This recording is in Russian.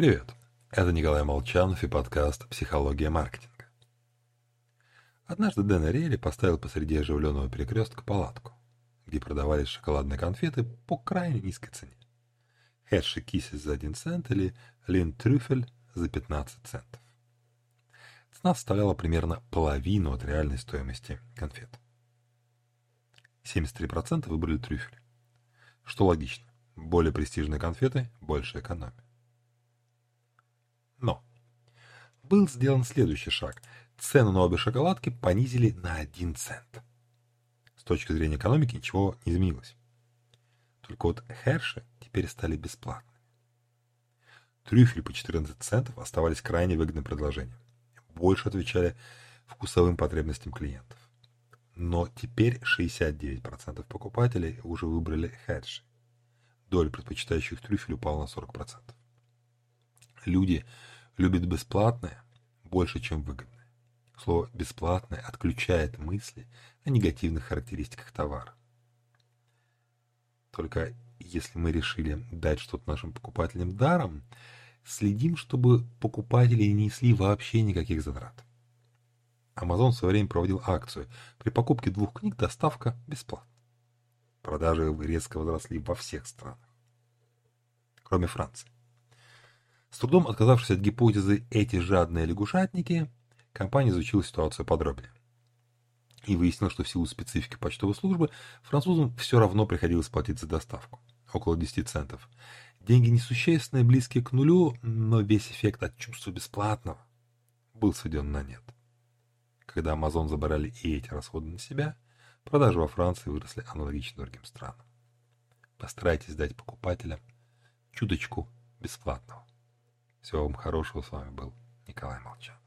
Привет, это Николай Молчанов и подкаст «Психология маркетинга». Однажды Дэн Ариэли поставил посреди оживленного перекрестка палатку, где продавались шоколадные конфеты по крайне низкой цене. Херши Кисис за 1 цент или Лин Трюфель за 15 центов. Цена составляла примерно половину от реальной стоимости конфет. 73% выбрали трюфель. Что логично. Более престижные конфеты – больше экономии. Но был сделан следующий шаг. Цену на обе шоколадки понизили на 1 цент. С точки зрения экономики ничего не изменилось. Только вот Херши теперь стали бесплатными. Трюфель по 14 центов оставались крайне выгодным предложением. Больше отвечали вкусовым потребностям клиентов. Но теперь 69% покупателей уже выбрали Херши. Доля предпочитающих трюфель упала на 40%. Люди любят бесплатное больше, чем выгодное. Слово «бесплатное» отключает мысли о негативных характеристиках товара. Только если мы решили дать что-то нашим покупателям даром, следим, чтобы покупатели не несли вообще никаких затрат. Amazon в свое время проводил акцию. При покупке двух книг доставка бесплатна. Продажи резко возросли во всех странах, кроме Франции. Трудом отказавшись от гипотезы «эти жадные лягушатники», компания изучила ситуацию подробнее. И выяснила, что в силу специфики почтовой службы французам все равно приходилось платить за доставку. Около 10 центов. Деньги несущественные, близкие к нулю, но весь эффект от чувства бесплатного был сведен на нет. Когда Amazon забрали и эти расходы на себя, продажи во Франции выросли аналогично другим странам. Постарайтесь дать покупателям чуточку бесплатного. Всего вам хорошего. С вами был Николай Молчан.